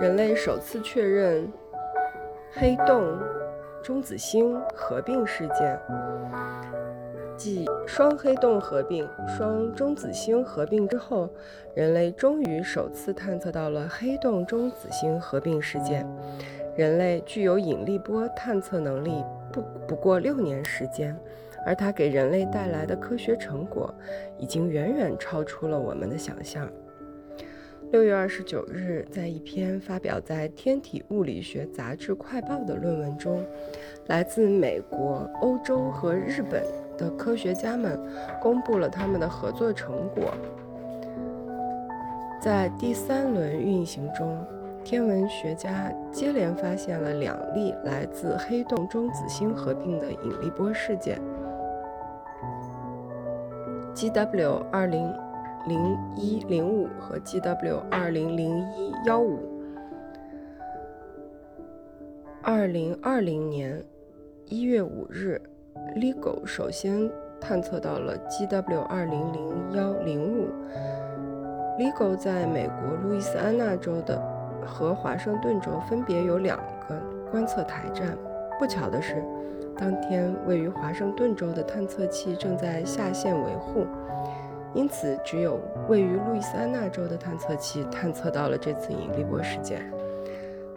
人类首次确认黑洞中子星合并事件，继双黑洞合并、双中子星合并之后，人类终于首次探测到了黑洞中子星合并事件。人类具有引力波探测能力不不过六年时间，而它给人类带来的科学成果已经远远超出了我们的想象。六月二十九日，在一篇发表在《天体物理学杂志快报》的论文中，来自美国、欧洲和日本的科学家们公布了他们的合作成果。在第三轮运行中，天文学家接连发现了两例来自黑洞中子星合并的引力波事件：GW 二零。零一零五和 GW 二零零一幺五。二零二零年一月五日，LIGO 首先探测到了 GW 二零零幺零五。LIGO 在美国路易斯安那州的和华盛顿州分别有两个观测台站。不巧的是，当天位于华盛顿州的探测器正在下线维护。因此，只有位于路易斯安那州的探测器探测到了这次引力波事件。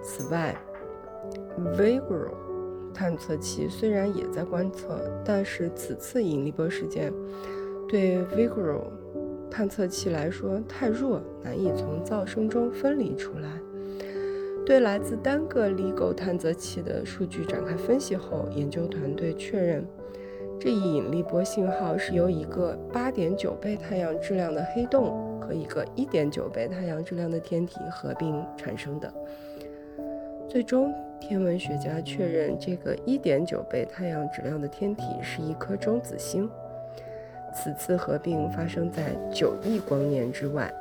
此外，Vigoro 探测器虽然也在观测，但是此次引力波事件对 Vigoro 探测器来说太弱，难以从噪声中分离出来。对来自单个 LIGO 探测器的数据展开分析后，研究团队确认。这一引力波信号是由一个八点九倍太阳质量的黑洞和一个一点九倍太阳质量的天体合并产生的。最终，天文学家确认这个一点九倍太阳质量的天体是一颗中子星。此次合并发生在九亿光年之外。